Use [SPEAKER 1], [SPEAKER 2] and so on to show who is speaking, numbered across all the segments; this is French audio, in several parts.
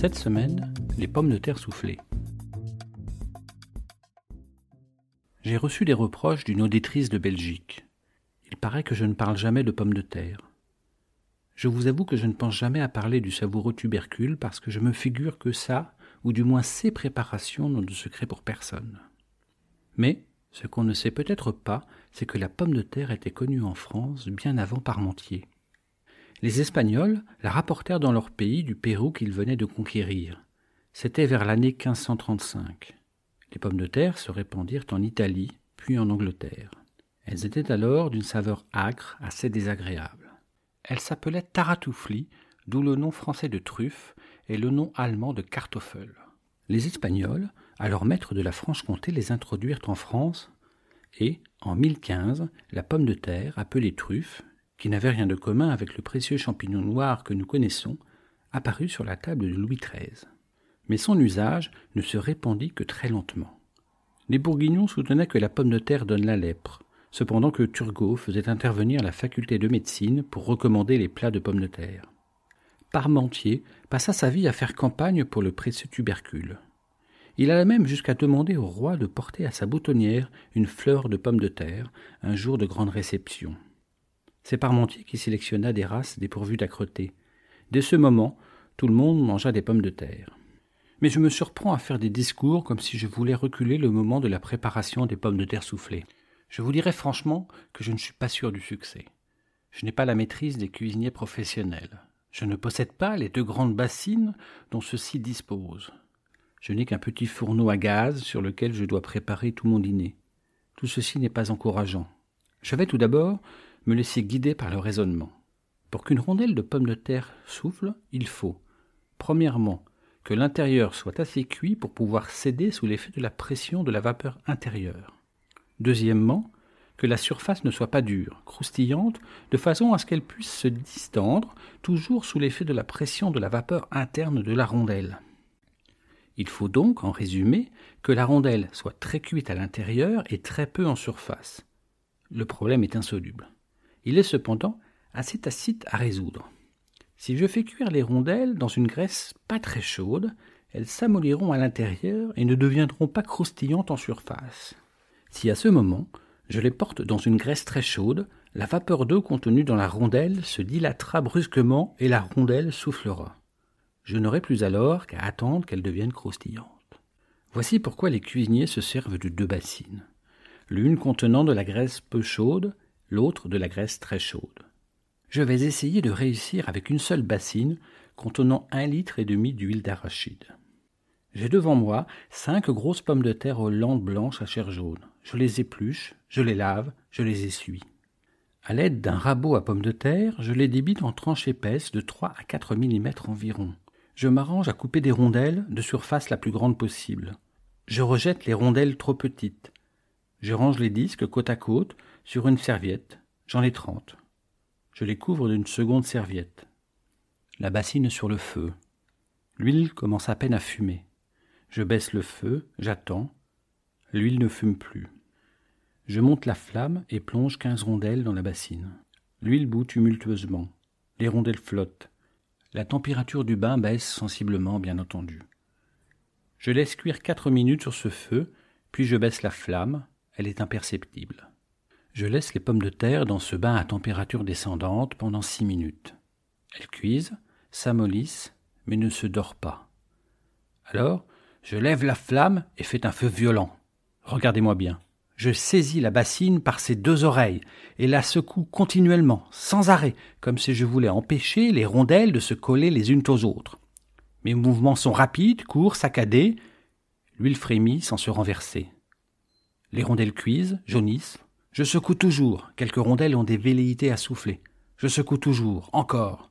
[SPEAKER 1] Cette semaine, les pommes de terre soufflées. J'ai reçu des reproches d'une auditrice de Belgique. Il paraît que je ne parle jamais de pommes de terre. Je vous avoue que je ne pense jamais à parler du savoureux tubercule parce que je me figure que ça, ou du moins ces préparations, n'ont de secret pour personne. Mais ce qu'on ne sait peut-être pas, c'est que la pomme de terre était connue en France bien avant Parmentier. Les Espagnols la rapportèrent dans leur pays du Pérou qu'ils venaient de conquérir. C'était vers l'année 1535. Les pommes de terre se répandirent en Italie, puis en Angleterre. Elles étaient alors d'une saveur âcre, assez désagréable. Elles s'appelaient taratoufli, d'où le nom français de truffe et le nom allemand de kartoffel. Les Espagnols, alors maîtres de la Franche-Comté, les introduirent en France et, en 1015, la pomme de terre, appelée truffe, qui n'avait rien de commun avec le précieux champignon noir que nous connaissons, apparut sur la table de Louis XIII. Mais son usage ne se répandit que très lentement. Les Bourguignons soutenaient que la pomme de terre donne la lèpre, cependant que Turgot faisait intervenir la faculté de médecine pour recommander les plats de pommes de terre. Parmentier passa sa vie à faire campagne pour le précieux tubercule. Il alla même jusqu'à demander au roi de porter à sa boutonnière une fleur de pommes de terre un jour de grande réception. C'est Parmentier qui sélectionna des races dépourvues d'âcreté. Dès ce moment, tout le monde mangea des pommes de terre. Mais je me surprends à faire des discours comme si je voulais reculer le moment de la préparation des pommes de terre soufflées. Je vous dirai franchement que je ne suis pas sûr du succès. Je n'ai pas la maîtrise des cuisiniers professionnels. Je ne possède pas les deux grandes bassines dont ceux-ci disposent. Je n'ai qu'un petit fourneau à gaz sur lequel je dois préparer tout mon dîner. Tout ceci n'est pas encourageant. Je vais tout d'abord me laisser guider par le raisonnement. Pour qu'une rondelle de pommes de terre souffle, il faut, premièrement, que l'intérieur soit assez cuit pour pouvoir céder sous l'effet de la pression de la vapeur intérieure. Deuxièmement, que la surface ne soit pas dure, croustillante, de façon à ce qu'elle puisse se distendre, toujours sous l'effet de la pression de la vapeur interne de la rondelle. Il faut donc, en résumé, que la rondelle soit très cuite à l'intérieur et très peu en surface. Le problème est insoluble. Il est cependant assez tacite à résoudre. Si je fais cuire les rondelles dans une graisse pas très chaude, elles s'amolliront à l'intérieur et ne deviendront pas croustillantes en surface. Si à ce moment, je les porte dans une graisse très chaude, la vapeur d'eau contenue dans la rondelle se dilatera brusquement et la rondelle soufflera. Je n'aurai plus alors qu'à attendre qu'elle devienne croustillante. Voici pourquoi les cuisiniers se servent de deux bassines, l'une contenant de la graisse peu chaude, l'autre de la graisse très chaude. Je vais essayer de réussir avec une seule bassine contenant un litre et demi d'huile d'arachide. J'ai devant moi cinq grosses pommes de terre hollandes blanches à chair jaune. Je les épluche, je les lave, je les essuie. À l'aide d'un rabot à pommes de terre, je les débite en tranches épaisses de 3 à 4 mm environ. Je m'arrange à couper des rondelles de surface la plus grande possible. Je rejette les rondelles trop petites. Je range les disques côte à côte sur une serviette. J'en ai trente. Je les couvre d'une seconde serviette. La bassine sur le feu. L'huile commence à peine à fumer. Je baisse le feu, j'attends. L'huile ne fume plus. Je monte la flamme et plonge quinze rondelles dans la bassine. L'huile bout tumultueusement. Les rondelles flottent. La température du bain baisse sensiblement, bien entendu. Je laisse cuire quatre minutes sur ce feu, puis je baisse la flamme, elle est imperceptible. Je laisse les pommes de terre dans ce bain à température descendante pendant six minutes. Elles cuisent, s'amollissent, mais ne se dorent pas. Alors, je lève la flamme et fais un feu violent. Regardez-moi bien je saisis la bassine par ses deux oreilles et la secoue continuellement, sans arrêt, comme si je voulais empêcher les rondelles de se coller les unes aux autres. Mes mouvements sont rapides, courts, saccadés. L'huile frémit sans se renverser. Les rondelles cuisent, jaunissent. Je secoue toujours. Quelques rondelles ont des velléités à souffler. Je secoue toujours, encore.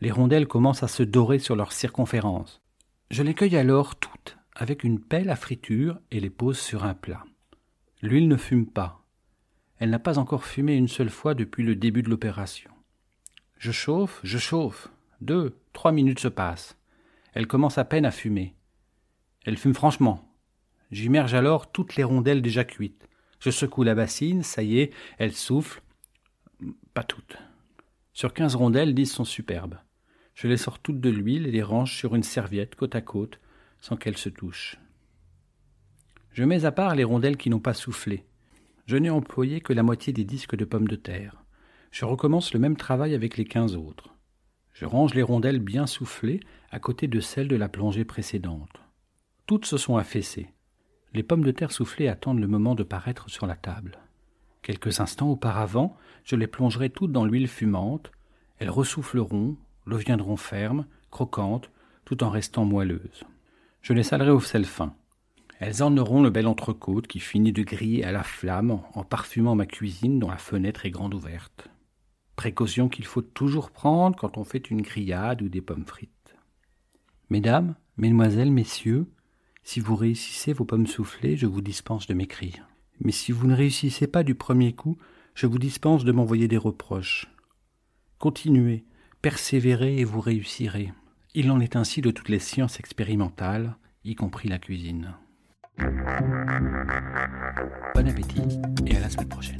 [SPEAKER 1] Les rondelles commencent à se dorer sur leur circonférence. Je les cueille alors toutes, avec une pelle à friture, et les pose sur un plat. L'huile ne fume pas. Elle n'a pas encore fumé une seule fois depuis le début de l'opération. Je chauffe, je chauffe. Deux, trois minutes se passent. Elle commence à peine à fumer. Elle fume franchement. J'immerge alors toutes les rondelles déjà cuites. Je secoue la bassine, ça y est, elle souffle. Pas toutes. Sur quinze rondelles, dix sont superbes. Je les sors toutes de l'huile et les range sur une serviette côte à côte, sans qu'elles se touchent. Je mets à part les rondelles qui n'ont pas soufflé. Je n'ai employé que la moitié des disques de pommes de terre. Je recommence le même travail avec les quinze autres. Je range les rondelles bien soufflées à côté de celles de la plongée précédente. Toutes se sont affaissées. Les pommes de terre soufflées attendent le moment de paraître sur la table. Quelques instants auparavant, je les plongerai toutes dans l'huile fumante. Elles ressouffleront, deviendront fermes, croquantes, tout en restant moelleuses. Je les salerai au sel fin. Elles orneront le bel entrecôte qui finit de griller à la flamme en parfumant ma cuisine dont la fenêtre est grande ouverte. Précaution qu'il faut toujours prendre quand on fait une grillade ou des pommes frites. Mesdames, mesdemoiselles, messieurs, si vous réussissez vos pommes soufflées, je vous dispense de m'écrire. Mais si vous ne réussissez pas du premier coup, je vous dispense de m'envoyer des reproches. Continuez, persévérez et vous réussirez. Il en est ainsi de toutes les sciences expérimentales, y compris la cuisine. Bon appétit et à la semaine prochaine.